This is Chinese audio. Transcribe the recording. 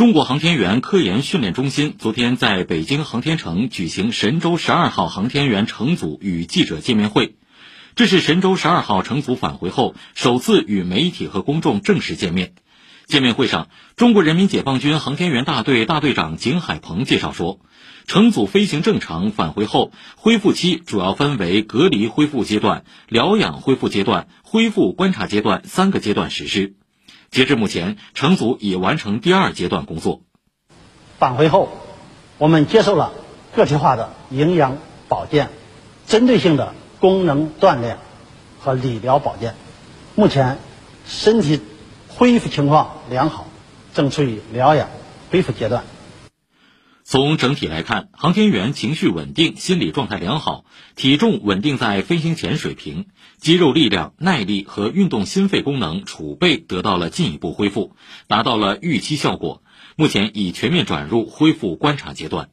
中国航天员科研训练中心昨天在北京航天城举行神舟十二号航天员乘组与记者见面会，这是神舟十二号乘组返回后首次与媒体和公众正式见面。见面会上，中国人民解放军航天员大队大队长景海鹏介绍说，乘组飞行正常，返回后恢复期主要分为隔离恢复阶段、疗养恢复阶段、恢复观察阶段三个阶段实施。截至目前，乘组已完成第二阶段工作。返回后，我们接受了个体化的营养保健、针对性的功能锻炼和理疗保健。目前，身体恢复情况良好，正处于疗养恢复阶段。从整体来看，航天员情绪稳定，心理状态良好，体重稳定在飞行前水平，肌肉力量、耐力和运动心肺功能储备得到了进一步恢复，达到了预期效果。目前已全面转入恢复观察阶段。